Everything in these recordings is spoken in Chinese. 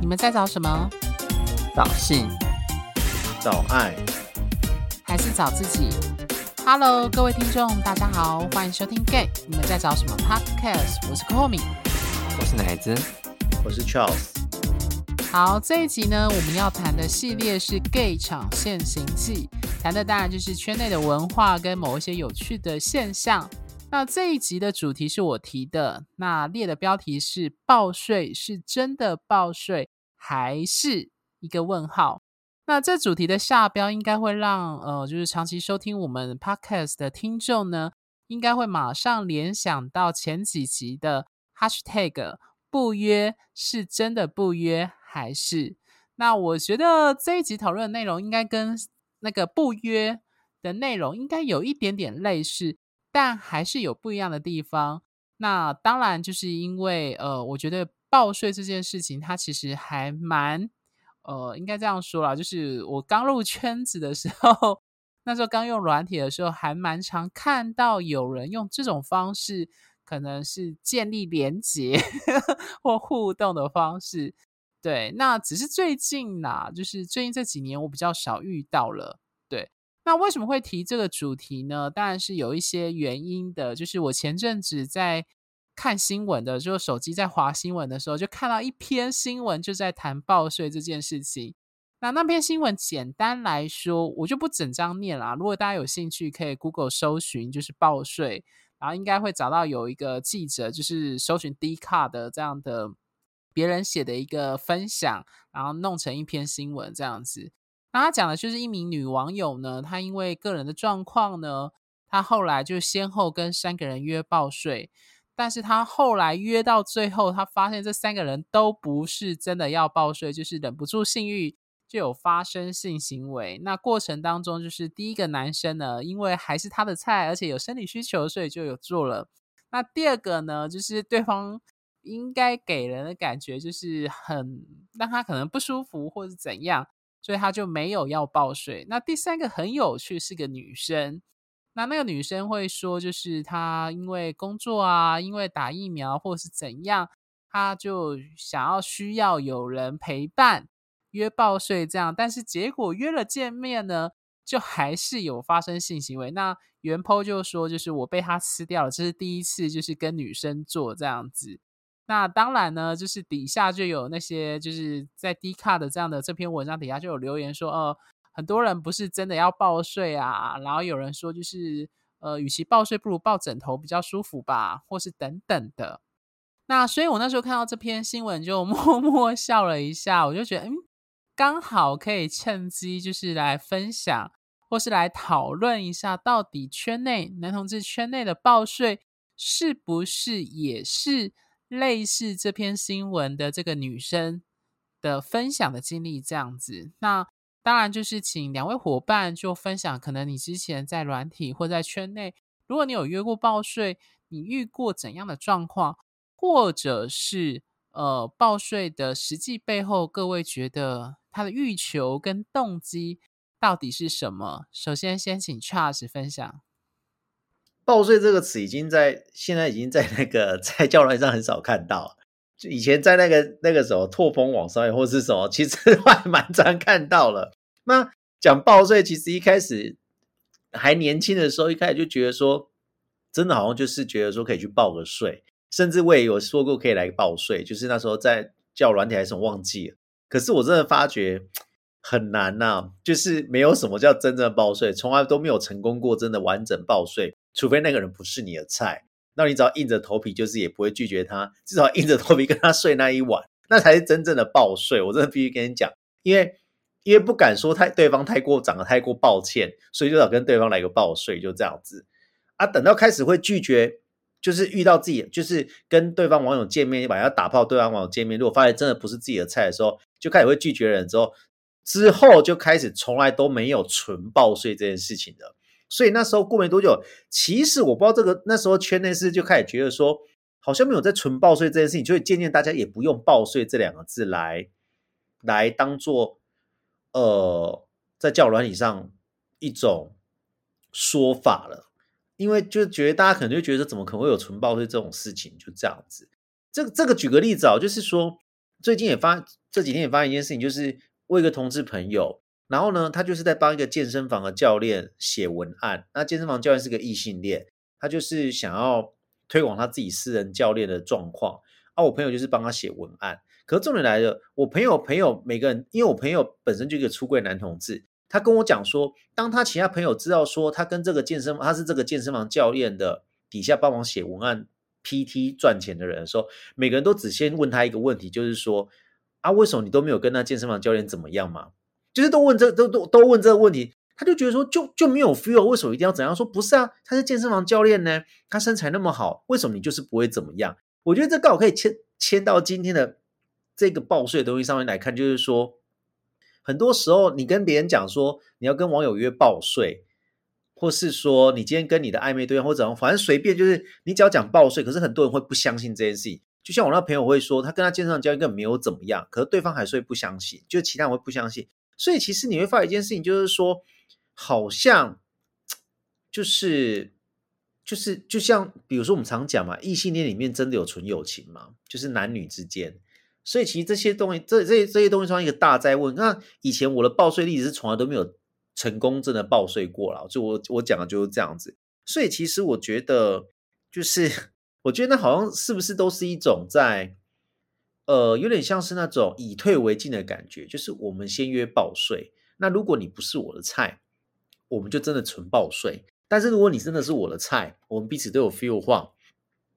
你们在找什么？找性、找爱，还是找自己？Hello，各位听众，大家好，欢迎收听《Gay》，你们在找什么 Podcast？我是 Komi，我是奶子，我是 Charles。好，这一集呢，我们要谈的系列是《Gay 场现形记》，谈的当然就是圈内的文化跟某一些有趣的现象。那这一集的主题是我提的，那列的标题是“报税是真的报税还是一个问号”。那这主题的下标应该会让呃，就是长期收听我们 Podcast 的听众呢，应该会马上联想到前几集的 Hashtag 不约是真的不约还是？那我觉得这一集讨论的内容应该跟那个不约的内容应该有一点点类似。但还是有不一样的地方。那当然就是因为，呃，我觉得报税这件事情，它其实还蛮，呃，应该这样说啦，就是我刚入圈子的时候，那时候刚用软体的时候，还蛮常看到有人用这种方式，可能是建立连结 或互动的方式。对，那只是最近呐，就是最近这几年我比较少遇到了。那为什么会提这个主题呢？当然是有一些原因的。就是我前阵子在看新闻的，就手机在滑新闻的时候，就看到一篇新闻，就在谈报税这件事情。那那篇新闻简单来说，我就不整张念啦。如果大家有兴趣，可以 Google 搜寻，就是报税，然后应该会找到有一个记者，就是搜寻 Dcard 的这样的别人写的一个分享，然后弄成一篇新闻这样子。那他讲的就是一名女网友呢，她因为个人的状况呢，她后来就先后跟三个人约报税，但是她后来约到最后，她发现这三个人都不是真的要报税，就是忍不住性欲就有发生性行为。那过程当中，就是第一个男生呢，因为还是他的菜，而且有生理需求，所以就有做了。那第二个呢，就是对方应该给人的感觉就是很让他可能不舒服，或是怎样。所以他就没有要报税。那第三个很有趣，是个女生。那那个女生会说，就是她因为工作啊，因为打疫苗或是怎样，她就想要需要有人陪伴约报税这样。但是结果约了见面呢，就还是有发生性行为。那原 po 就说，就是我被他吃掉了，这是第一次，就是跟女生做这样子。那当然呢，就是底下就有那些就是在 D 卡的这样的这篇文章底下就有留言说，呃，很多人不是真的要报税啊，然后有人说就是，呃，与其报税，不如抱枕头比较舒服吧，或是等等的。那所以我那时候看到这篇新闻就 默默笑了一下，我就觉得，嗯，刚好可以趁机就是来分享，或是来讨论一下，到底圈内男同志圈内的报税是不是也是。类似这篇新闻的这个女生的分享的经历这样子，那当然就是请两位伙伴就分享，可能你之前在软体或在圈内，如果你有约过报税，你遇过怎样的状况，或者是呃报税的实际背后，各位觉得他的欲求跟动机到底是什么？首先，先请 Charles 分享。报税这个词已经在现在已经在那个 在教软上很少看到，就以前在那个那个时候拓风网上或是什么，其实 还蛮常看到了。那讲报税，其实一开始还年轻的时候，一开始就觉得说，真的好像就是觉得说可以去报个税，甚至我也有说过可以来报税，就是那时候在教软体还是什么忘记了。可是我真的发觉很难呐、就是没有什么叫真正的报税，从来都没有成功过真的完整报税。除非那个人不是你的菜，那你只要硬着头皮，就是也不会拒绝他，至少硬着头皮跟他睡那一晚，那才是真正的报税。我真的必须跟你讲，因为因为不敢说太对方太过长得太过抱歉，所以就要跟对方来个报税，就这样子啊。等到开始会拒绝，就是遇到自己，就是跟对方网友见面，晚上打炮，对方网友见面，如果发现真的不是自己的菜的时候，就开始会拒绝人之后，之后就开始从来都没有纯报税这件事情的。所以那时候过没多久，其实我不知道这个那时候圈内是就开始觉得说，好像没有在纯报税这件事情，就会渐渐大家也不用报税这两个字来来当做呃在教软体上一种说法了，因为就觉得大家可能就觉得怎么可能会有纯报税这种事情，就这样子。这个这个举个例子啊，就是说最近也发这几天也发生一件事情，就是我一个同志朋友，然后呢，他就是在帮一个健身房的教练写文案。那健身房教练是个异性恋，他就是想要推广他自己私人教练的状况。啊，我朋友就是帮他写文案。可是重点来了，我朋友朋友每个人，因为我朋友本身就一个出柜男同志，他跟我讲说，当他其他朋友知道说他跟这个健身他是这个健身房教练的底下帮忙写文案。PT 赚钱的人说，每个人都只先问他一个问题，就是说啊，为什么你都没有跟那健身房教练怎么样嘛？就是都问这都都都问这个问题，他就觉得说就就没有 feel，为什么一定要怎样？说不是啊，他是健身房教练呢，他身材那么好，为什么你就是不会怎么样？我觉得这刚好可以牵牵到今天的这个报税的东西上面来看，就是说，很多时候你跟别人讲说你要跟网友约报税。或是说你今天跟你的暧昧对象或者怎样，反正随便，就是你只要讲报税，可是很多人会不相信这件事情。就像我那朋友会说，他跟他健身房教练根本没有怎么样，可是对方还是会不相信，就其他人会不相信。所以其实你会发现一件事情，就是说，好像就是就是就像比如说我们常讲嘛，异性恋里面真的有纯友情吗？就是男女之间。所以其实这些东西，这这这些东西算一个大哉问。那以前我的报税例子是从来都没有。成功真的报税过了，就我我讲的就是这样子，所以其实我觉得，就是 我觉得那好像是不是都是一种在，呃，有点像是那种以退为进的感觉，就是我们先约报税，那如果你不是我的菜，我们就真的纯报税，但是如果你真的是我的菜，我们彼此都有 feel 话，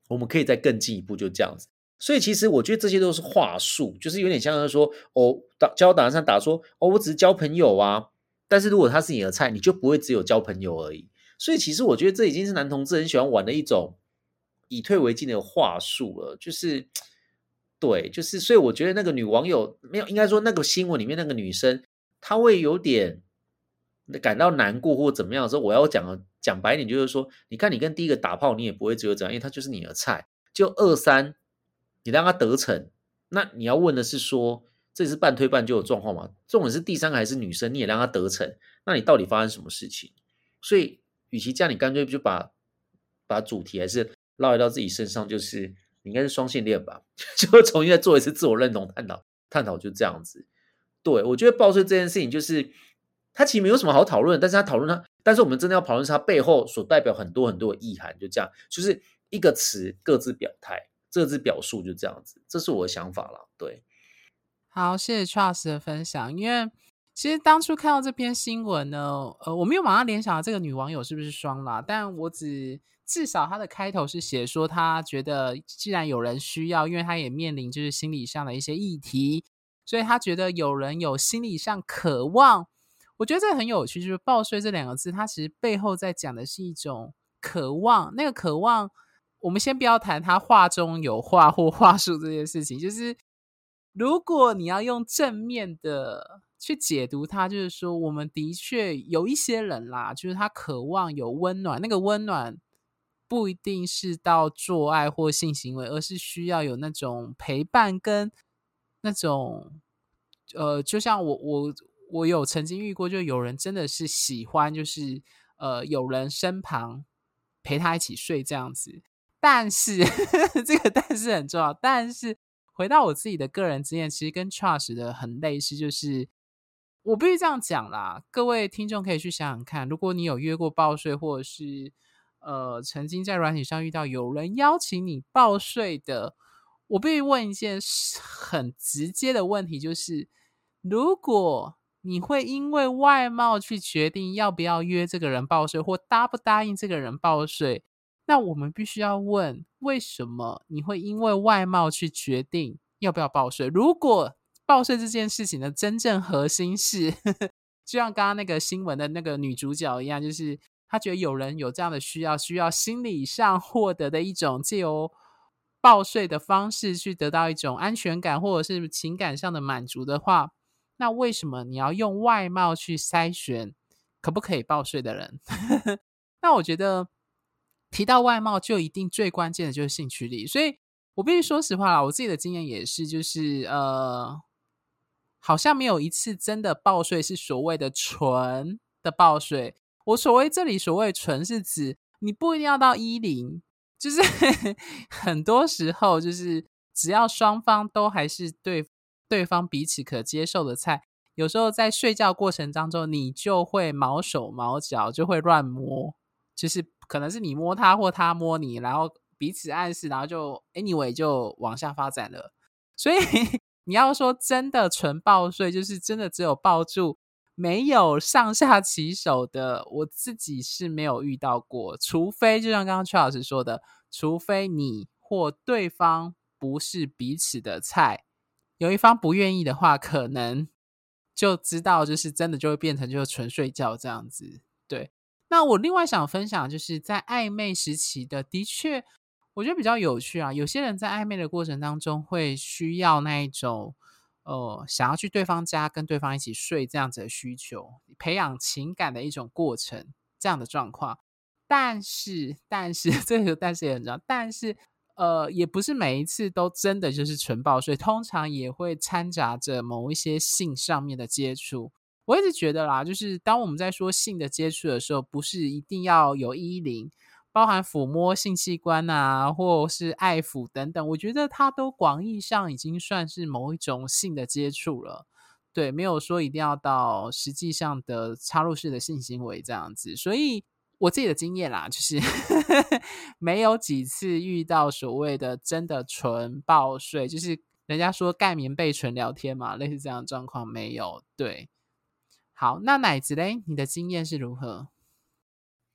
我们可以再更进一步，就这样子。所以其实我觉得这些都是话术，就是有点像是说，哦，打交打上打说，哦，我只是交朋友啊。但是如果他是你的菜，你就不会只有交朋友而已。所以其实我觉得这已经是男同志很喜欢玩的一种以退为进的话术了。就是对，就是所以我觉得那个女网友没有，应该说那个新闻里面那个女生，她会有点感到难过或怎么样的时候，我要讲讲白一点，就是说，你看你跟第一个打炮，你也不会只有这样，因为他就是你的菜。就二三，你让他得逞，那你要问的是说。这是半推半就的状况嘛？重点是第三个还是女生，你也让她得逞，那你到底发生什么事情？所以，与其这样，你干脆就把把主题还是绕回到自己身上，就是你应该是双性恋吧？就重新再做一次自我认同探讨，探讨就这样子。对，我觉得报税这件事情，就是它其实没有什么好讨论，但是他讨论它，但是我们真的要讨论它背后所代表很多很多的意涵，就这样，就是一个词各自表态，各自表述，就这样子，这是我的想法了。对。好，谢谢 Charles 的分享。因为其实当初看到这篇新闻呢，呃，我没有马上联想到这个女网友是不是双啦，但我只至少他的开头是写说，他觉得既然有人需要，因为他也面临就是心理上的一些议题，所以他觉得有人有心理上渴望。我觉得这很有趣，就是“报税”这两个字，它其实背后在讲的是一种渴望。那个渴望，我们先不要谈他话中有话或话术这件事情，就是。如果你要用正面的去解读它，就是说，我们的确有一些人啦，就是他渴望有温暖，那个温暖不一定是到做爱或性行为，而是需要有那种陪伴跟那种，呃，就像我我我有曾经遇过，就有人真的是喜欢，就是呃，有人身旁陪他一起睡这样子，但是呵呵 这个但是很重要，但是。回到我自己的个人经验，其实跟 Charles 的很类似，就是我必须这样讲啦。各位听众可以去想想看，如果你有约过报税，或者是呃曾经在软体上遇到有人邀请你报税的，我必须问一件很直接的问题，就是如果你会因为外貌去决定要不要约这个人报税，或答不答应这个人报税？那我们必须要问，为什么你会因为外貌去决定要不要报税？如果报税这件事情的真正核心是，就像刚刚那个新闻的那个女主角一样，就是他觉得有人有这样的需要，需要心理上获得的一种借由报税的方式去得到一种安全感，或者是情感上的满足的话，那为什么你要用外貌去筛选可不可以报税的人？那我觉得。提到外貌，就一定最关键的就是兴趣力，所以我必须说实话啦，我自己的经验也是，就是呃，好像没有一次真的报税是所谓的纯的报税。我所谓这里所谓纯，是指你不一定要到一零，就是 很多时候就是只要双方都还是对对方彼此可接受的菜，有时候在睡觉过程当中，你就会毛手毛脚，就会乱摸，就是可能是你摸他或他摸你，然后彼此暗示，然后就 anyway 就往下发展了。所以 你要说真的纯抱睡，就是真的只有抱住，没有上下其手的，我自己是没有遇到过。除非就像刚刚邱老师说的，除非你或对方不是彼此的菜，有一方不愿意的话，可能就知道就是真的就会变成就是纯睡觉这样子。对，那我另外想分享就是在暧昧时期的，的确。我觉得比较有趣啊，有些人在暧昧的过程当中会需要那一种，呃，想要去对方家跟对方一起睡这样子的需求，培养情感的一种过程，这样的状况。但是，但是 这个但是也很重要，但是呃，也不是每一次都真的就是纯抱睡，通常也会掺杂着某一些性上面的接触。我一直觉得啦，就是当我们在说性的接触的时候，不是一定要有衣领。包含抚摸性器官啊，或是爱抚等等，我觉得它都广义上已经算是某一种性的接触了。对，没有说一定要到实际上的插入式的性行为这样子。所以我自己的经验啦，就是 没有几次遇到所谓的真的纯抱睡，就是人家说盖棉被纯聊天嘛，类似这样的状况没有。对，好，那奶子嘞，你的经验是如何？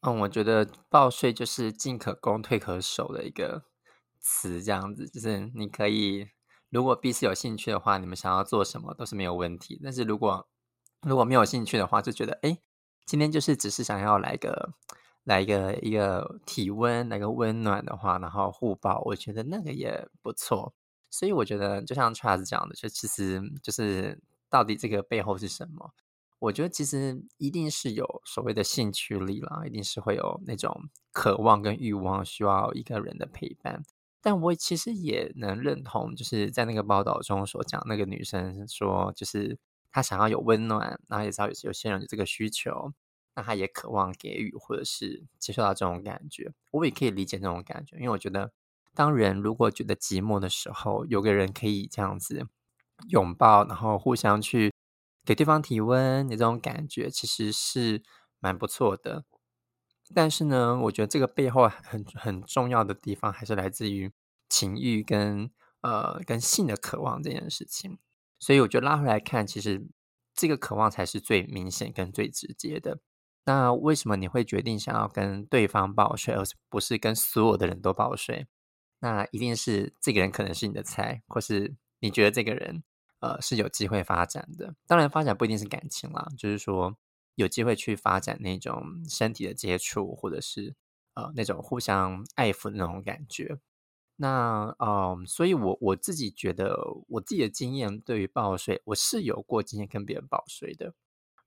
嗯，我觉得报税就是进可攻退可守的一个词，这样子就是你可以，如果彼此有兴趣的话，你们想要做什么都是没有问题。但是如果如果没有兴趣的话，就觉得哎，今天就是只是想要来个来一个一个体温，来个温暖的话，然后互抱，我觉得那个也不错。所以我觉得就像 Charles 讲的，就其实就是到底这个背后是什么？我觉得其实一定是有所谓的兴趣力啦，一定是会有那种渴望跟欲望，需要一个人的陪伴。但我其实也能认同，就是在那个报道中所讲，那个女生说，就是她想要有温暖，然后也知道有有些人有这个需求，那她也渴望给予或者是接受到这种感觉。我也可以理解那种感觉，因为我觉得，当人如果觉得寂寞的时候，有个人可以这样子拥抱，然后互相去。给对方体温，你这种感觉其实是蛮不错的。但是呢，我觉得这个背后很很重要的地方，还是来自于情欲跟呃跟性的渴望这件事情。所以我觉得拉回来看，其实这个渴望才是最明显跟最直接的。那为什么你会决定想要跟对方抱睡，而不是跟所有的人都抱睡？那一定是这个人可能是你的菜，或是你觉得这个人。呃，是有机会发展的。当然，发展不一定是感情啦，就是说有机会去发展那种身体的接触，或者是呃那种互相爱抚那种感觉。那嗯、所以我我自己觉得，我自己的经验对于抱睡，我是有过经验跟别人抱睡的。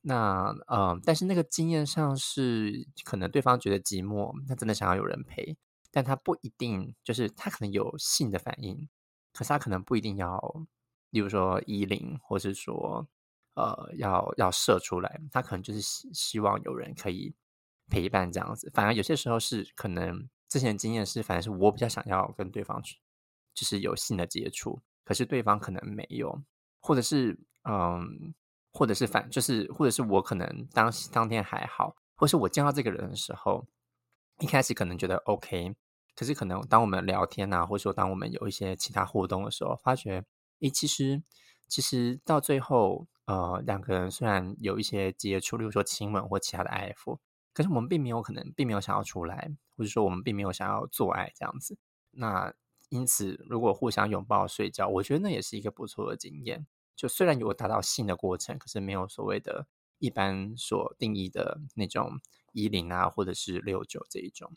那嗯、呃，但是那个经验上是可能对方觉得寂寞，他真的想要有人陪，但他不一定就是他可能有性的反应，可是他可能不一定要。例如说衣领，或是说，呃，要要射出来，他可能就是希希望有人可以陪伴这样子。反而有些时候是可能之前经验是，反而是我比较想要跟对方去，就是有性的接触，可是对方可能没有，或者是嗯，或者是反就是或者是我可能当当天还好，或是我见到这个人的时候，一开始可能觉得 OK，可是可能当我们聊天啊，或者说当我们有一些其他互动的时候，发觉。诶，其实，其实到最后，呃，两个人虽然有一些接触，例如说亲吻或其他的爱抚，可是我们并没有可能，并没有想要出来，或者说我们并没有想要做爱这样子。那因此，如果互相拥抱睡觉，我觉得那也是一个不错的经验。就虽然有达到性的过程，可是没有所谓的一般所定义的那种一零啊，或者是六九这一种。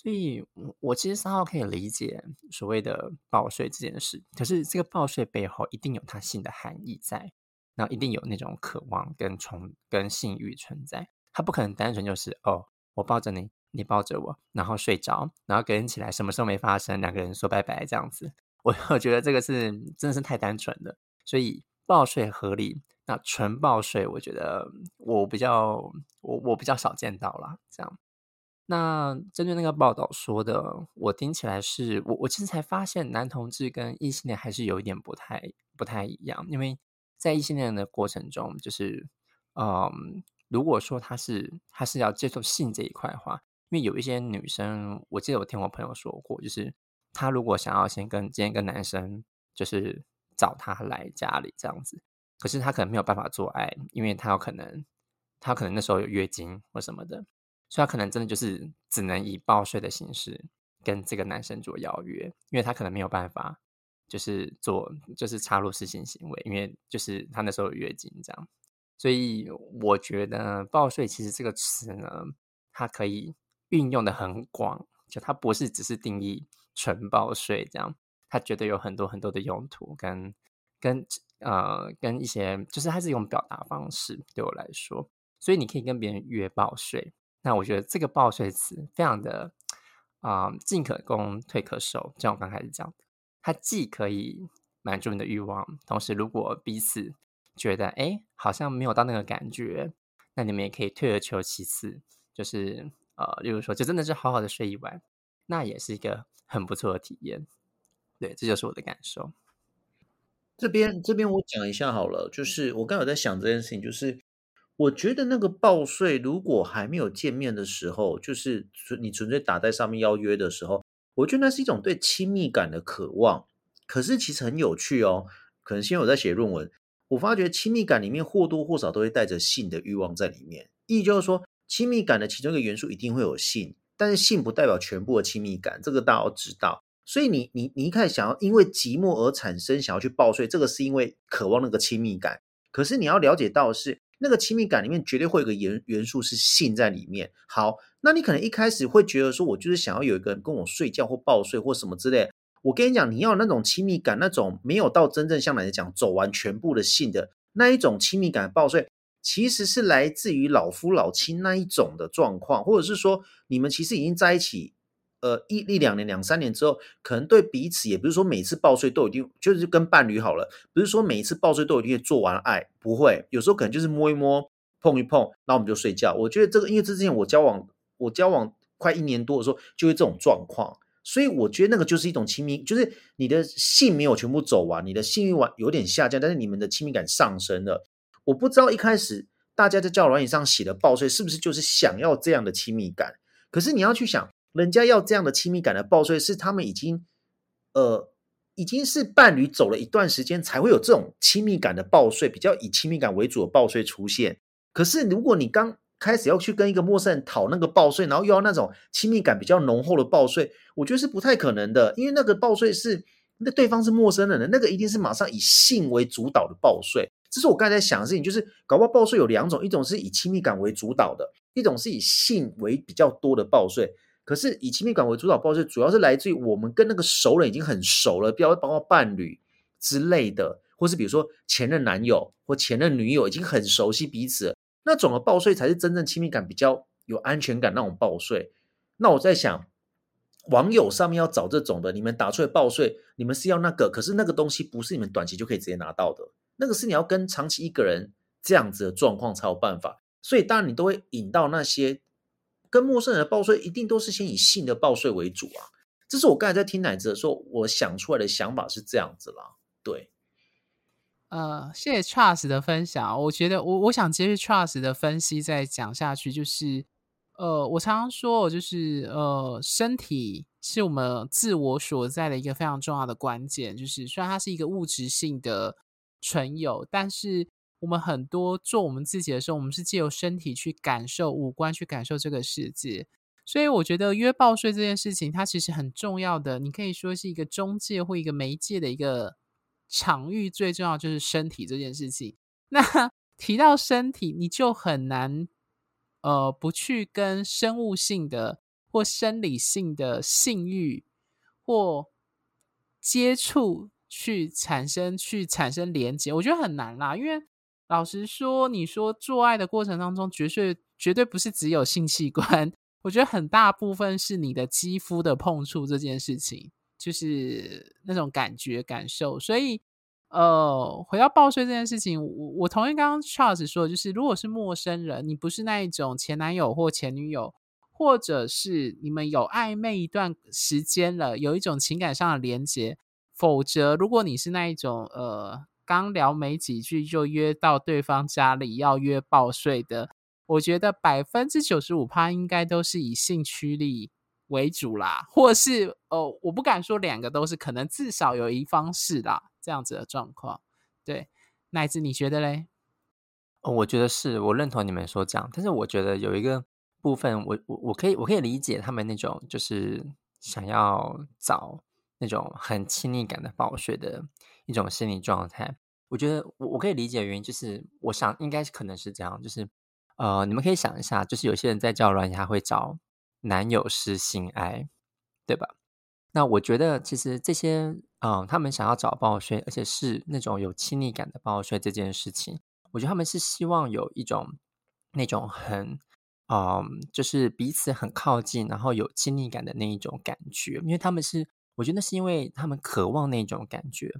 所以，我其实三号可以理解所谓的抱睡这件事，可是这个抱睡背后一定有它性的含义在，然后一定有那种渴望跟从跟性欲存在，它不可能单纯就是哦，我抱着你，你抱着我，然后睡着，然后隔天起来什么时候没发生，两个人说拜拜这样子，我我觉得这个是真的是太单纯了，所以抱睡合理，那纯抱睡，我觉得我比较我我比较少见到啦，这样。那针对那个报道说的，我听起来是我我其实才发现，男同志跟异性恋还是有一点不太不太一样，因为在异性恋的过程中，就是嗯，如果说他是他是要接受性这一块的话，因为有一些女生，我记得我听我朋友说过，就是他如果想要先跟今天跟男生就是找他来家里这样子，可是他可能没有办法做爱，因为他有可能他可能那时候有月经或什么的。所以他可能真的就是只能以报税的形式跟这个男生做邀约，因为他可能没有办法，就是做就是插入私性行为，因为就是他那时候有月经这样。所以我觉得报税其实这个词呢，它可以运用的很广，就它不是只是定义纯报税这样，它绝对有很多很多的用途跟跟呃跟一些，就是它是一种表达方式对我来说，所以你可以跟别人约报税。那我觉得这个报税词非常的啊、进可攻，退可守。就像我刚开始讲的，它既可以满足你的欲望，同时如果彼此觉得哎，好像没有到那个感觉，那你们也可以退而求其次，就是呃，例如说，就真的是好好的睡一晚，那也是一个很不错的体验。对，这就是我的感受。这边这边我讲一下好了，就是我刚有在想这件事情，就是。我觉得那个报税，如果还没有见面的时候，就是你纯粹打在上面邀约的时候，我觉得那是一种对亲密感的渴望。可是其实很有趣哦，可能现在我在写论文，我发觉亲密感里面或多或少都会带着性的欲望在里面。意义就是说，亲密感的其中一个元素一定会有性，但是性不代表全部的亲密感，这个大家要知道。所以你你你一开始想要因为寂寞而产生想要去报税，这个是因为渴望那个亲密感。可是你要了解到的是。那个亲密感里面绝对会有一个元元素是性在里面。好，那你可能一开始会觉得说，我就是想要有一个人跟我睡觉或抱睡或什么之类。我跟你讲，你要那种亲密感，那种没有到真正像来讲走完全部的性的那一种亲密感报税，其实是来自于老夫老妻那一种的状况，或者是说你们其实已经在一起。呃，一一两年、两三年之后，可能对彼此也不是说每次报税都一定就是跟伴侣好了，不是说每一次报税都一定做完爱，不会，有时候可能就是摸一摸、碰一碰，那我们就睡觉。我觉得这个，因为这之前我交往，我交往快一年多的时候，就会这种状况，所以我觉得那个就是一种亲密，就是你的性没有全部走完，你的性欲完有点下降，但是你们的亲密感上升了。我不知道一开始大家在教软体上写的报税是不是就是想要这样的亲密感，可是你要去想。人家要这样的亲密感的报税，是他们已经，呃，已经是伴侣走了一段时间，才会有这种亲密感的报税，比较以亲密感为主的报税出现。可是如果你刚开始要去跟一个陌生人讨那个报税，然后又要那种亲密感比较浓厚的报税，我觉得是不太可能的，因为那个报税是那对方是陌生人的，那个一定是马上以性为主导的报税。这是我刚才在想的事情，就是搞不好报税有两种，一种是以亲密感为主导的，一种是以性为比较多的报税。可是以亲密感为主导报税，主要是来自于我们跟那个熟人已经很熟了，比如包括伴侣之类的，或是比如说前任男友或前任女友已经很熟悉彼此，那种的报税才是真正亲密感比较有安全感那种报税。那我在想，网友上面要找这种的，你们打出来报税，你们是要那个，可是那个东西不是你们短期就可以直接拿到的，那个是你要跟长期一个人这样子的状况才有办法。所以当然你都会引到那些。跟陌生人的报税一定都是先以性的报税为主啊，这是我刚才在听奶子的时候，我想出来的想法是这样子啦。对，呃，谢谢 Charles 的分享。我觉得我我想接续 Charles 的分析再讲下去，就是呃，我常常说，就是呃，身体是我们自我所在的一个非常重要的关键。就是虽然它是一个物质性的存有，但是。我们很多做我们自己的时候，我们是借由身体去感受，五官去感受这个世界。所以我觉得约报税这件事情，它其实很重要的。你可以说是一个中介或一个媒介的一个场域，最重要就是身体这件事情。那 提到身体，你就很难呃不去跟生物性的或生理性的性欲或接触去产生去产生连接，我觉得很难啦，因为。老实说，你说做爱的过程当中，绝对绝对不是只有性器官，我觉得很大部分是你的肌肤的碰触这件事情，就是那种感觉感受。所以，呃，回到报税这件事情，我我同意刚刚 Charles 说的，就是如果是陌生人，你不是那一种前男友或前女友，或者是你们有暧昧一段时间了，有一种情感上的连接。否则，如果你是那一种呃刚聊没几句就约到对方家里要约报税的，我觉得百分之九十五趴应该都是以性驱力为主啦，或是呃我不敢说两个都是，可能至少有一方是啦，这样子的状况。对，乃至你觉得嘞？哦，我觉得是我认同你们说这样，但是我觉得有一个部分，我我我可以我可以理解他们那种就是想要找那种很亲密感的报税的一种心理状态。我觉得我我可以理解的原因就是，我想应该是可能是这样，就是呃，你们可以想一下，就是有些人在交软件会找男友是性爱，对吧？那我觉得其实这些嗯、他们想要找报税，而且是那种有亲密感的报税这件事情。我觉得他们是希望有一种那种很，嗯，就是彼此很靠近，然后有亲密感的那一种感觉。因为他们是，我觉得是因为他们渴望那种感觉，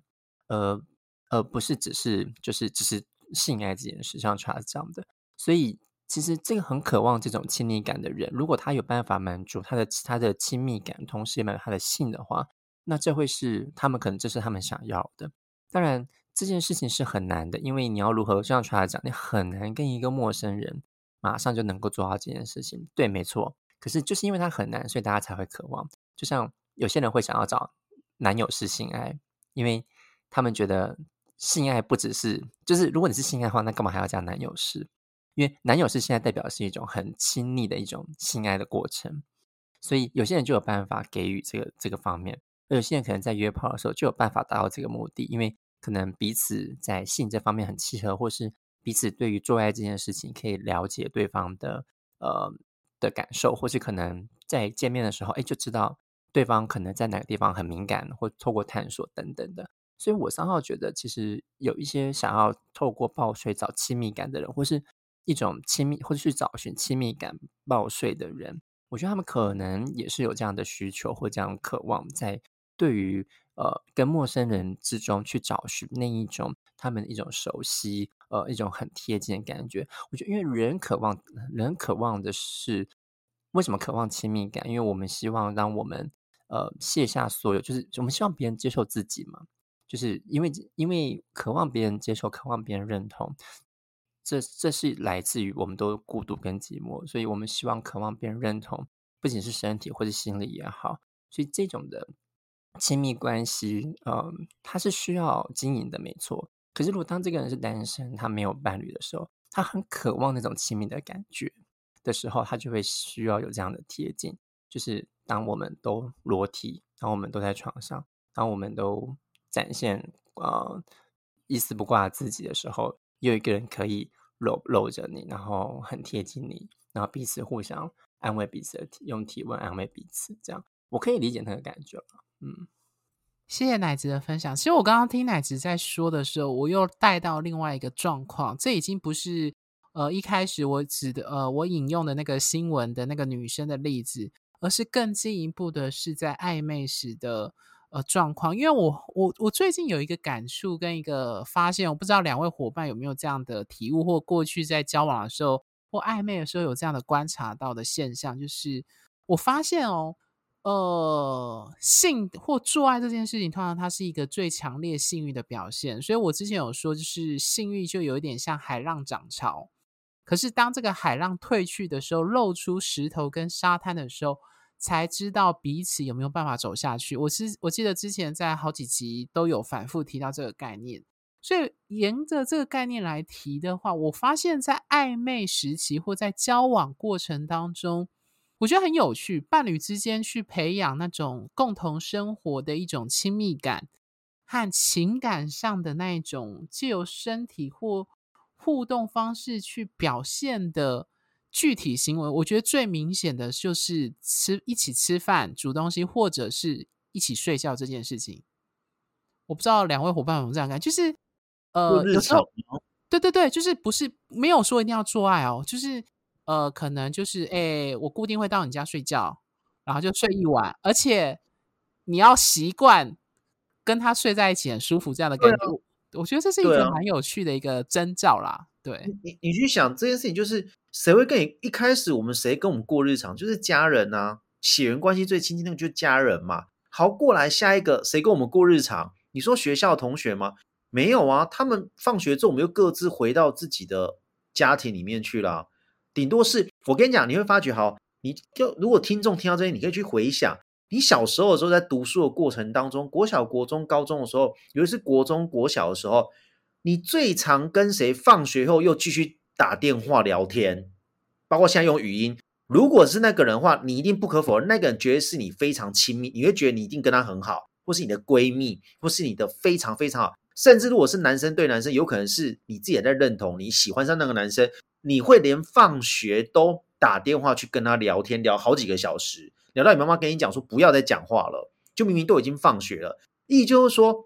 呃，而不是只是就是只是性爱这件事，像 Charles 这样的。所以，其实这个很渴望这种亲密感的人，如果他有办法满足他的他的亲密感，同时也满足他的性的话，那这会是他们可能这是他们想要的。当然。这件事情是很难的，因为你要如何像出来讲，你很难跟一个陌生人马上就能够做到这件事情。对，没错。可是就是因为它很难，所以大家才会渴望。就像有些人会想要找男友式性爱，因为他们觉得性爱不只是，就是如果你是性爱的话，那干嘛还要加男友式？因为男友式性爱代表是一种很亲密的一种性爱的过程，所以有些人就有办法给予这个这个方面，而有些人可能在约炮的时候就有办法达到这个目的，因为。可能彼此在性这方面很契合，或是彼此对于做爱这件事情可以了解对方的呃的感受，或是可能在见面的时候，哎，就知道对方可能在哪个地方很敏感，或透过探索等等的。所以我三号觉得，其实有一些想要透过报税找亲密感的人，或是一种亲密，或者去找寻亲密感报税的人，我觉得他们可能也是有这样的需求或这样渴望在。对于呃，跟陌生人之中去找寻那一种他们一种熟悉，呃，一种很贴近的感觉。我觉得，因为人渴望，人渴望的是为什么渴望亲密感？因为我们希望让我们呃卸下所有，就是我们希望别人接受自己嘛。就是因为因为渴望别人接受，渴望别人认同，这这是来自于我们都孤独跟寂寞，所以我们希望渴望别人认同，不仅是身体或者心理也好。所以这种的。亲密关系，嗯，他是需要经营的，没错。可是，如果当这个人是单身，他没有伴侣的时候，他很渴望那种亲密的感觉的时候，他就会需要有这样的贴近。就是当我们都裸体，当我们都在床上，当我们都展现呃一丝不挂自己的时候，有一个人可以搂搂着你，然后很贴近你，然后彼此互相安慰彼此，用体温安慰彼此，这样我可以理解那个感觉了。嗯，谢谢奶子的分享。其实我刚刚听奶子在说的时候，我又带到另外一个状况。这已经不是呃一开始我指的呃我引用的那个新闻的那个女生的例子，而是更进一步的是在暧昧时的呃状况。因为我我我最近有一个感触跟一个发现，我不知道两位伙伴有没有这样的体悟，或过去在交往的时候或暧昧的时候有这样的观察到的现象，就是我发现哦。呃，性或做爱这件事情，通常它是一个最强烈性欲的表现。所以我之前有说，就是性欲就有一点像海浪涨潮。可是当这个海浪退去的时候，露出石头跟沙滩的时候，才知道彼此有没有办法走下去。我是我记得之前在好几集都有反复提到这个概念。所以沿着这个概念来提的话，我发现在暧昧时期或在交往过程当中。我觉得很有趣，伴侣之间去培养那种共同生活的一种亲密感和情感上的那一种，借由身体或互动方式去表现的具体行为。我觉得最明显的就是吃一起吃饭、煮东西，或者是一起睡觉这件事情。我不知道两位伙伴有没有这样看，就是呃，有时候对对对，就是不是没有说一定要做爱哦，就是。呃，可能就是，哎、欸，我固定会到你家睡觉，然后就睡一晚，而且你要习惯跟他睡在一起很舒服这样的感觉，啊、我觉得这是一个蛮有趣的一个征兆啦。对，你你去想这件事情，就是谁会跟你一开始我们谁跟我们过日常，就是家人啊，血缘关系最亲近那个就是家人嘛。好，过来下一个谁跟我们过日常？你说学校同学吗？没有啊，他们放学之后我们又各自回到自己的家庭里面去了。顶多是我跟你讲，你会发觉，好，你就如果听众听到这些，你可以去回想。你小时候的时候，在读书的过程当中，国小、国中、高中的时候，尤其是国中、国小的时候，你最常跟谁放学后又继续打电话聊天？包括现在用语音。如果是那个人的话，你一定不可否认，那个人绝对是你非常亲密，你会觉得你一定跟他很好，或是你的闺蜜，或是你的非常非常好。甚至如果是男生对男生，有可能是你自己也在认同，你喜欢上那个男生，你会连放学都打电话去跟他聊天，聊好几个小时。聊到你妈妈跟你讲说不要再讲话了，就明明都已经放学了，意就是说，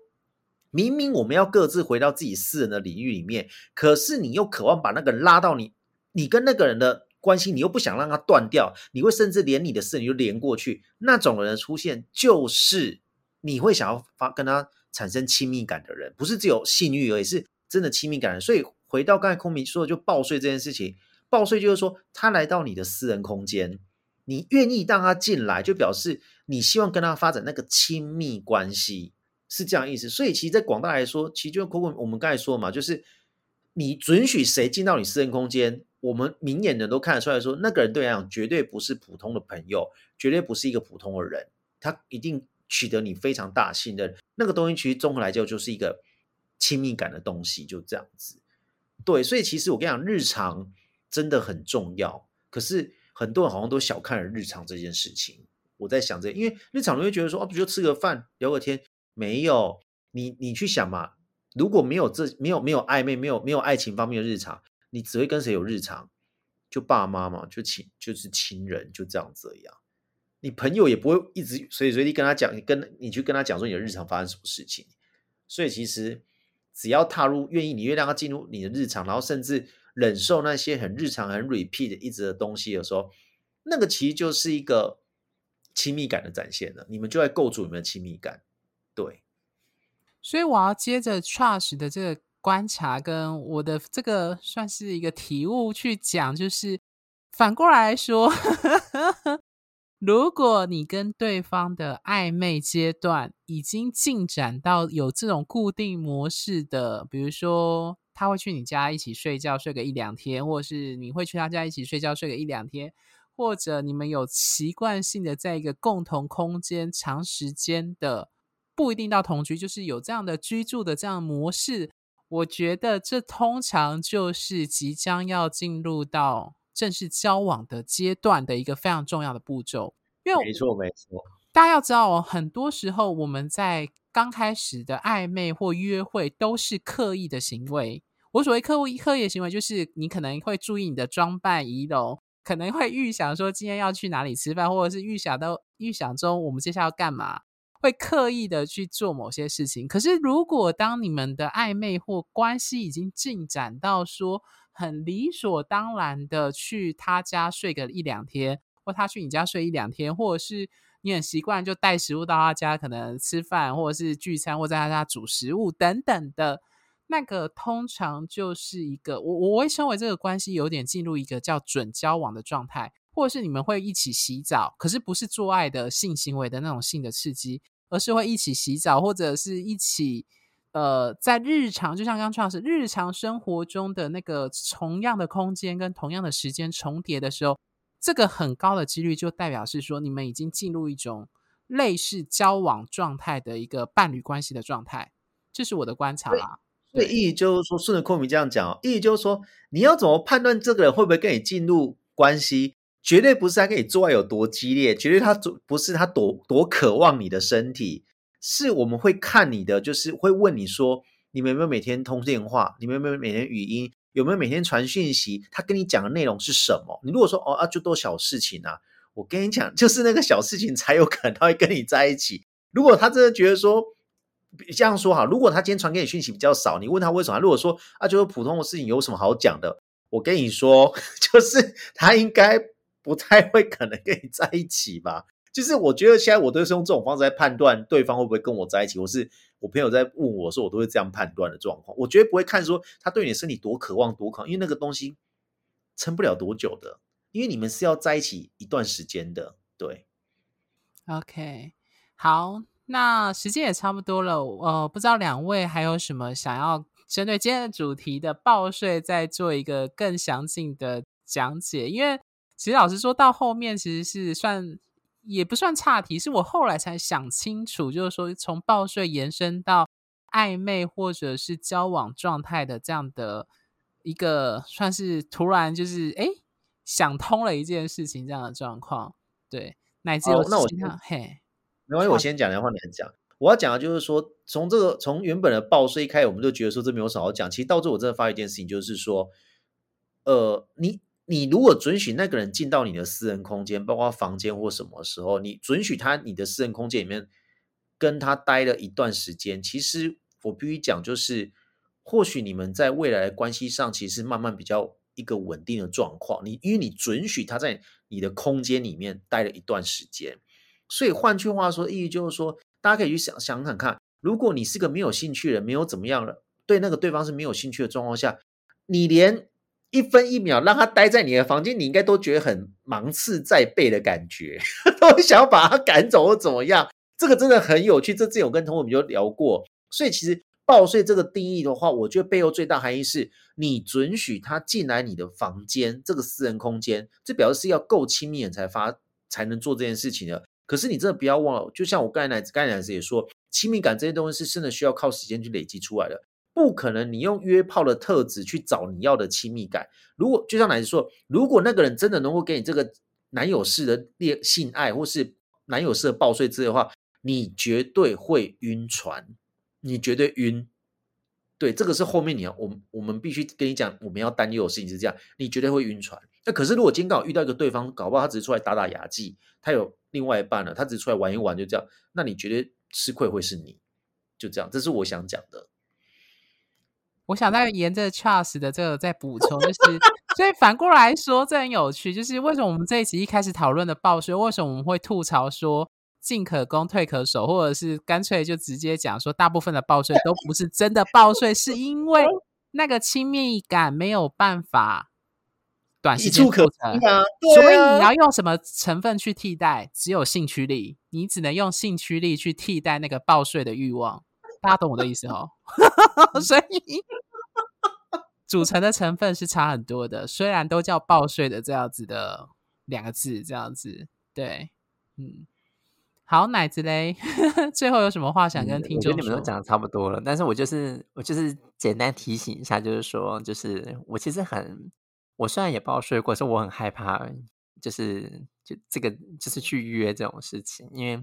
明明我们要各自回到自己私人的领域里面，可是你又渴望把那个人拉到你，你跟那个人的关系，你又不想让他断掉，你会甚至连你的事你就连过去，那种人的出现，就是你会想要发跟他产生亲密感的人，不是只有性欲而已，是真的亲密感。所以回到刚才空明说的，就报税这件事情，报税就是说他来到你的私人空间。你愿意让他进来，就表示你希望跟他发展那个亲密关系，是这样意思。所以，其实，在广大来说，其实就包括我们刚才说嘛，就是你准许谁进到你私人空间，我们明眼人都看得出来说，那个人对你来讲绝对不是普通的朋友，绝对不是一个普通的人，他一定取得你非常大信任。那个东西其实综合来讲，就是一个亲密感的东西，就这样子。对，所以其实我跟你讲，日常真的很重要，可是。很多人好像都小看了日常这件事情。我在想这，因为日常你会觉得说，哦，不就吃个饭、聊个天？没有，你你去想嘛，如果没有这没有没有暧昧、没有没有爱情方面的日常，你只会跟谁有日常？就爸妈嘛，就亲就是亲人，就这样子一样。你朋友也不会一直随时随地跟他讲，跟你去跟他讲说你的日常发生什么事情。所以其实只要踏入，愿意，你愿让他进入你的日常，然后甚至。忍受那些很日常、很 repeat 的一直的东西的时候，那个其实就是一个亲密感的展现了。你们就在构筑你们的亲密感，对。所以我要接着 Charles 的这个观察，跟我的这个算是一个体悟去讲，就是反过来说，如果你跟对方的暧昧阶段已经进展到有这种固定模式的，比如说。他会去你家一起睡觉，睡个一两天，或者是你会去他家一起睡觉，睡个一两天，或者你们有习惯性的在一个共同空间长时间的，不一定到同居，就是有这样的居住的这样的模式。我觉得这通常就是即将要进入到正式交往的阶段的一个非常重要的步骤。因为没错，没错，大家要知道哦，很多时候我们在刚开始的暧昧或约会都是刻意的行为。我所谓刻意刻意的行为，就是你可能会注意你的装扮仪容，可能会预想说今天要去哪里吃饭，或者是预想到预想中我们接下来要干嘛，会刻意的去做某些事情。可是如果当你们的暧昧或关系已经进展到说很理所当然的去他家睡个一两天，或他去你家睡一两天，或者是。你很习惯就带食物到他家，可能吃饭或者是聚餐，或在他家煮食物等等的，那个通常就是一个我我会称为这个关系有点进入一个叫准交往的状态，或者是你们会一起洗澡，可是不是做爱的性行为的那种性的刺激，而是会一起洗澡，或者是一起呃在日常，就像刚刚创始日常生活中的那个同样的空间跟同样的时间重叠的时候。这个很高的几率就代表是说，你们已经进入一种类似交往状态的一个伴侣关系的状态，这是我的观察啦。所以意义就是说，顺着空明这样讲哦，意义就是说，你要怎么判断这个人会不会跟你进入关系？绝对不是他跟你做爱有多激烈，绝对他不是他多多渴望你的身体，是我们会看你的，就是会问你说，你们有没有每天通电话？你们有没有每天语音？有没有每天传讯息？他跟你讲的内容是什么？你如果说哦啊，就多小事情啊，我跟你讲，就是那个小事情才有可能他会跟你在一起。如果他真的觉得说这样说哈，如果他今天传给你讯息比较少，你问他为什么？如果说啊，就是普通的事情，有什么好讲的？我跟你说，就是他应该不太会可能跟你在一起吧。就是我觉得现在我都是用这种方式来判断对方会不会跟我在一起，或是我朋友在问我说，我都会这样判断的状况。我绝对不会看说他对你的身体多渴望多渴望，因为那个东西撑不了多久的，因为你们是要在一起一段时间的。对，OK，好，那时间也差不多了。呃，不知道两位还有什么想要针对今天的主题的报税再做一个更详尽的讲解？因为其实老实说到后面，其实是算。也不算差题，是我后来才想清楚，就是说从报税延伸到暧昧或者是交往状态的这样的一个，算是突然就是哎想通了一件事情这样的状况。对，乃至有、哦、那我嘿，没关系，我先讲的话你来讲。我要讲的就是说，从这个从原本的报税一开始，我们就觉得说这没有什么好讲。其实到最后我真的发现一件事情，就是说，呃，你。你如果准许那个人进到你的私人空间，包括房间或什么时候，你准许他你的私人空间里面跟他待了一段时间，其实我必须讲，就是或许你们在未来的关系上，其实慢慢比较一个稳定的状况。你因为你准许他在你的空间里面待了一段时间，所以换句话说，意义就是说，大家可以去想想想看，如果你是个没有兴趣的人，没有怎么样了，对那个对方是没有兴趣的状况下，你连。一分一秒让他待在你的房间，你应该都觉得很芒刺在背的感觉，都想要把他赶走或怎么样。这个真的很有趣，这之前我跟同学们就聊过。所以其实报税这个定义的话，我觉得背后最大含义是你准许他进来你的房间这个私人空间，这表示是要够亲密人才发才能做这件事情的。可是你真的不要忘了，就像我刚才刚才也说，亲密感这些东西是真的需要靠时间去累积出来的。不可能，你用约炮的特质去找你要的亲密感。如果就像乃子说，如果那个人真的能够给你这个男友式的恋性爱，或是男友式的报税之类的话，你绝对会晕船，你绝对晕。对，这个是后面你要，我们我们必须跟你讲，我们要担忧的事情是这样，你绝对会晕船。那可是如果今天刚好遇到一个对方，搞不好他只是出来打打牙祭，他有另外一半了，他只是出来玩一玩，就这样，那你绝对吃亏会是你，就这样，这是我想讲的。我想再沿着 Charles 的这个再补充，就是所以反过来说，这很有趣，就是为什么我们这一集一开始讨论的报税，为什么我们会吐槽说进可攻退可守，或者是干脆就直接讲说大部分的报税都不是真的报税，是因为那个亲密感没有办法短时间所以你要用什么成分去替代？只有兴趣力，你只能用兴趣力去替代那个报税的欲望。大家懂我的意思哦，所以组成的成分是差很多的。虽然都叫报税的这样子的两个字，这样子对，嗯，好，奶子嘞，最后有什么话想跟听众我觉得你们都讲的差不多了，但是我就是我就是简单提醒一下，就是说，就是我其实很，我虽然也报税过，可是我很害怕，就是就这个就是去约这种事情，因为。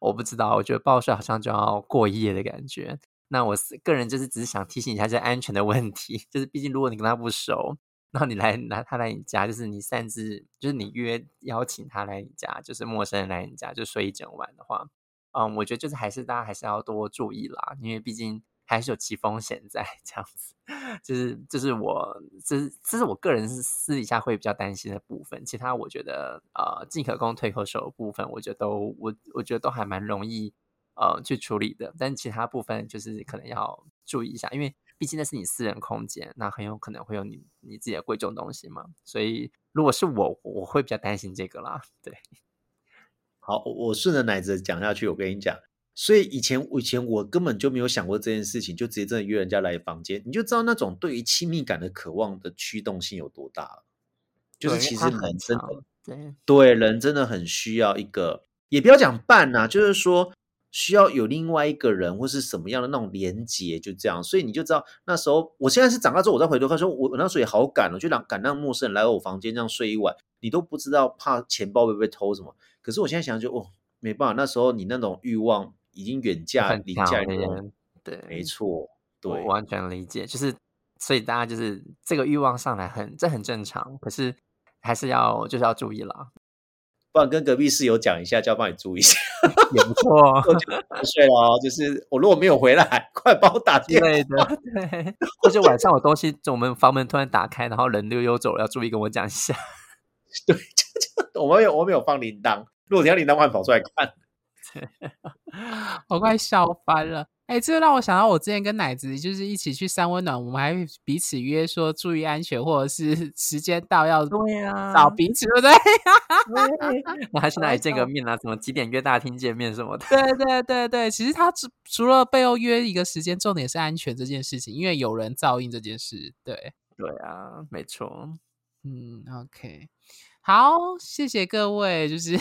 我不知道，我觉得报税好像就要过夜的感觉。那我个人就是只是想提醒一下这安全的问题，就是毕竟如果你跟他不熟，那你来拿他来你家，就是你擅自就是你约邀请他来你家，就是陌生人来你家就睡一整晚的话，嗯，我觉得就是还是大家还是要多注意啦，因为毕竟。还是有其风险在，这样子，就是、就是我，这是这是我个人私底下会比较担心的部分。其他我觉得，呃，进可攻退可守的部分，我觉得都我我觉得都还蛮容易呃去处理的。但其他部分就是可能要注意一下，因为毕竟那是你私人空间，那很有可能会有你你自己的贵重东西嘛。所以如果是我，我会比较担心这个啦。对，好，我顺着奶子讲下去，我跟你讲。所以以前，以前我根本就没有想过这件事情，就直接真的约人家来房间，你就知道那种对于亲密感的渴望的驱动性有多大了。就是其实人真的，对对，人真的很需要一个，也不要讲伴呐，就是说需要有另外一个人或是什么样的那种连接，就这样。所以你就知道那时候，我现在是长大之后，我再回头看说，我我那时候也好赶哦，就让敢让陌生人来我房间这样睡一晚，你都不知道怕钱包会不会偷什么。可是我现在想想就哦，没办法，那时候你那种欲望。已经远嫁离家人，对，没错，对，我完全理解。就是，所以大家就是这个欲望上来很，这很正常。可是还是要就是要注意了，不然跟隔壁室友讲一下，就要帮你注意一下，也不错。睡了哦，就是我如果没有回来，快帮我打电话。对，或者晚上有东西，我们房门突然打开，然后人溜溜走了，要注意跟我讲一下。对，就就我们有我们有放铃铛。如果你要铃铛，快跑出来看，我快笑翻了。哎、欸，这个让我想到我之前跟奶子就是一起去三温暖，我们还彼此约说注意安全，或者是 时间到要对啊找彼此，对不对？我还是哪里见个面啊？什么几点约大厅见面什么的？对对对对，其实他除除了背后约一个时间，重点是安全这件事情，因为有人照应这件事。对对啊，没错。嗯，OK，好，谢谢各位，就是。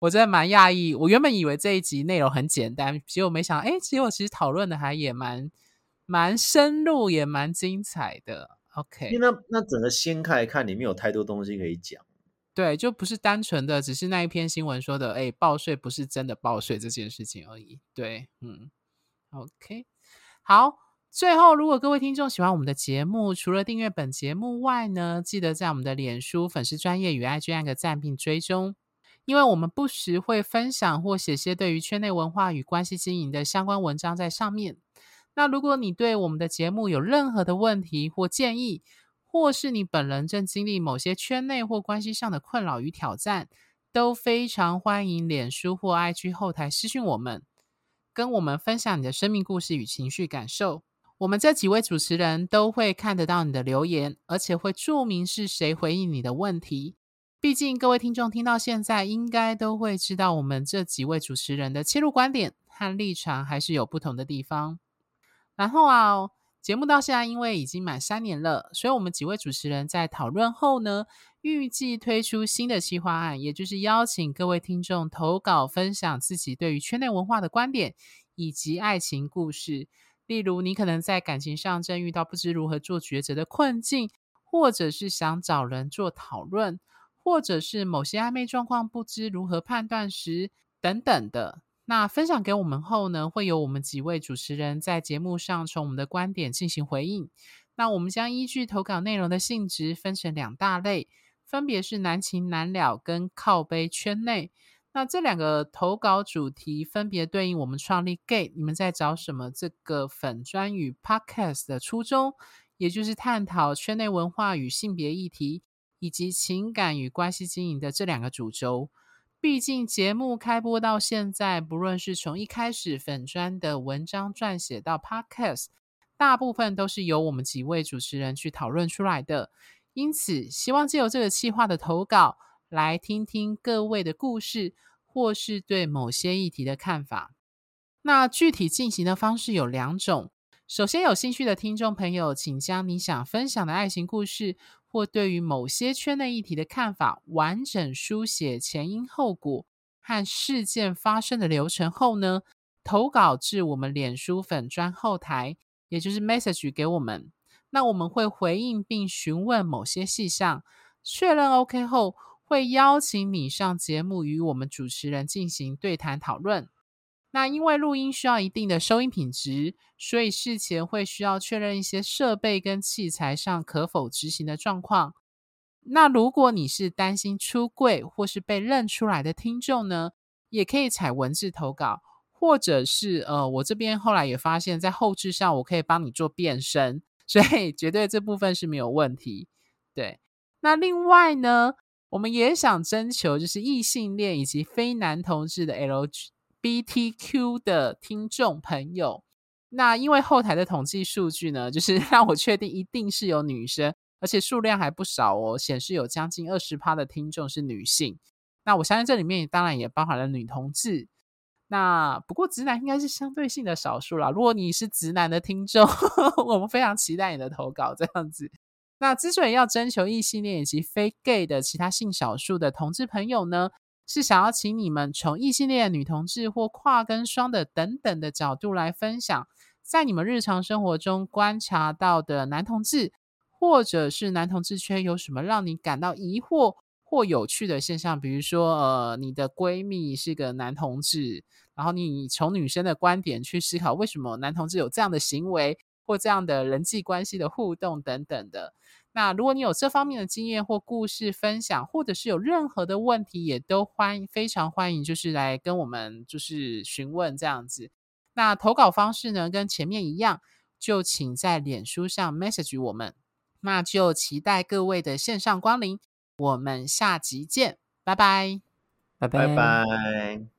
我真的蛮讶异，我原本以为这一集内容很简单，结果没想到，哎，结果其实讨论的还也蛮蛮深入，也蛮精彩的。OK，因为那那整个掀开来看，里面有太多东西可以讲。对，就不是单纯的只是那一篇新闻说的，哎，报税不是真的报税这件事情而已。对，嗯，OK，好，最后如果各位听众喜欢我们的节目，除了订阅本节目外呢，记得在我们的脸书粉丝专业与 IG 按个赞并追踪。因为我们不时会分享或写些对于圈内文化与关系经营的相关文章在上面。那如果你对我们的节目有任何的问题或建议，或是你本人正经历某些圈内或关系上的困扰与挑战，都非常欢迎脸书或 IG 后台私讯我们，跟我们分享你的生命故事与情绪感受。我们这几位主持人都会看得到你的留言，而且会注明是谁回应你的问题。毕竟，各位听众听到现在，应该都会知道我们这几位主持人的切入观点和立场还是有不同的地方。然后啊，节目到现在因为已经满三年了，所以我们几位主持人在讨论后呢，预计推出新的企划案，也就是邀请各位听众投稿分享自己对于圈内文化的观点以及爱情故事。例如，你可能在感情上正遇到不知如何做抉择的困境，或者是想找人做讨论。或者是某些暧昧状况不知如何判断时，等等的，那分享给我们后呢，会有我们几位主持人在节目上从我们的观点进行回应。那我们将依据投稿内容的性质分成两大类，分别是难情难了跟靠杯圈内。那这两个投稿主题分别对应我们创立 Gay 你们在找什么这个粉专与 Podcast 的初衷，也就是探讨圈内文化与性别议题。以及情感与关系经营的这两个主轴，毕竟节目开播到现在，不论是从一开始粉砖的文章撰写到 Podcast，大部分都是由我们几位主持人去讨论出来的。因此，希望借由这个企划的投稿，来听听各位的故事，或是对某些议题的看法。那具体进行的方式有两种。首先，有兴趣的听众朋友，请将你想分享的爱情故事，或对于某些圈内议题的看法，完整书写前因后果和事件发生的流程后呢，投稿至我们脸书粉专后台，也就是 message 给我们。那我们会回应并询问某些细项，确认 OK 后，会邀请你上节目与我们主持人进行对谈讨论。那因为录音需要一定的收音品质，所以事前会需要确认一些设备跟器材上可否执行的状况。那如果你是担心出柜或是被认出来的听众呢，也可以采文字投稿，或者是呃，我这边后来也发现，在后置上我可以帮你做变声，所以绝对这部分是没有问题。对，那另外呢，我们也想征求就是异性恋以及非男同志的 LG。BTQ 的听众朋友，那因为后台的统计数据呢，就是 让我确定一定是有女生，而且数量还不少哦，显示有将近二十趴的听众是女性。那我相信这里面当然也包含了女同志。那不过直男应该是相对性的少数啦。如果你是直男的听众，我们非常期待你的投稿。这样子，那之所以要征求异性恋以及非 gay 的其他性少数的同志朋友呢，是想要请你们从异性恋女同志或跨跟双的等等的角度来分享，在你们日常生活中观察到的男同志，或者是男同志圈有什么让你感到疑惑或有趣的现象？比如说，呃，你的闺蜜是个男同志，然后你从女生的观点去思考，为什么男同志有这样的行为或这样的人际关系的互动等等的。那如果你有这方面的经验或故事分享，或者是有任何的问题，也都欢迎，非常欢迎，就是来跟我们就是询问这样子。那投稿方式呢，跟前面一样，就请在脸书上 message 我们。那就期待各位的线上光临，我们下集见，拜拜。拜拜拜拜。